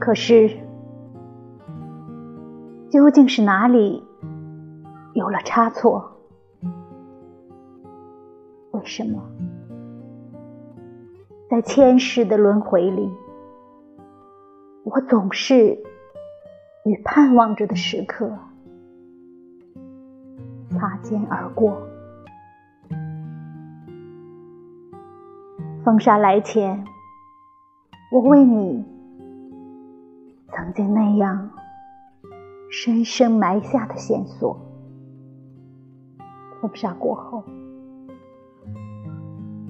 可是，究竟是哪里有了差错？为什么在千世的轮回里，我总是与盼望着的时刻擦肩而过？风沙来前，我为你曾经那样深深埋下的线索，风沙过后。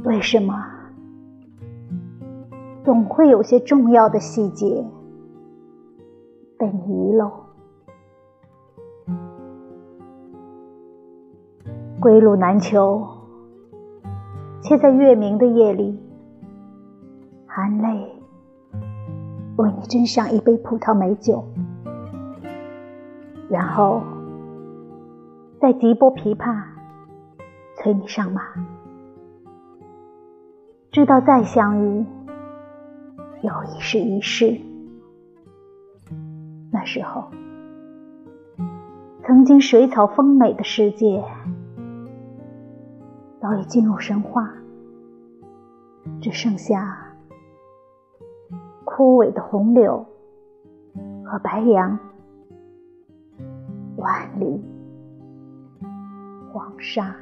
为什么总会有些重要的细节被遗漏？归路难求，却在月明的夜里，含泪为你斟上一杯葡萄美酒，然后再急拨琵琶，催你上马。知道再相遇，又已是一世。那时候，曾经水草丰美的世界，早已进入神话，只剩下枯萎的红柳和白杨，万里黄沙。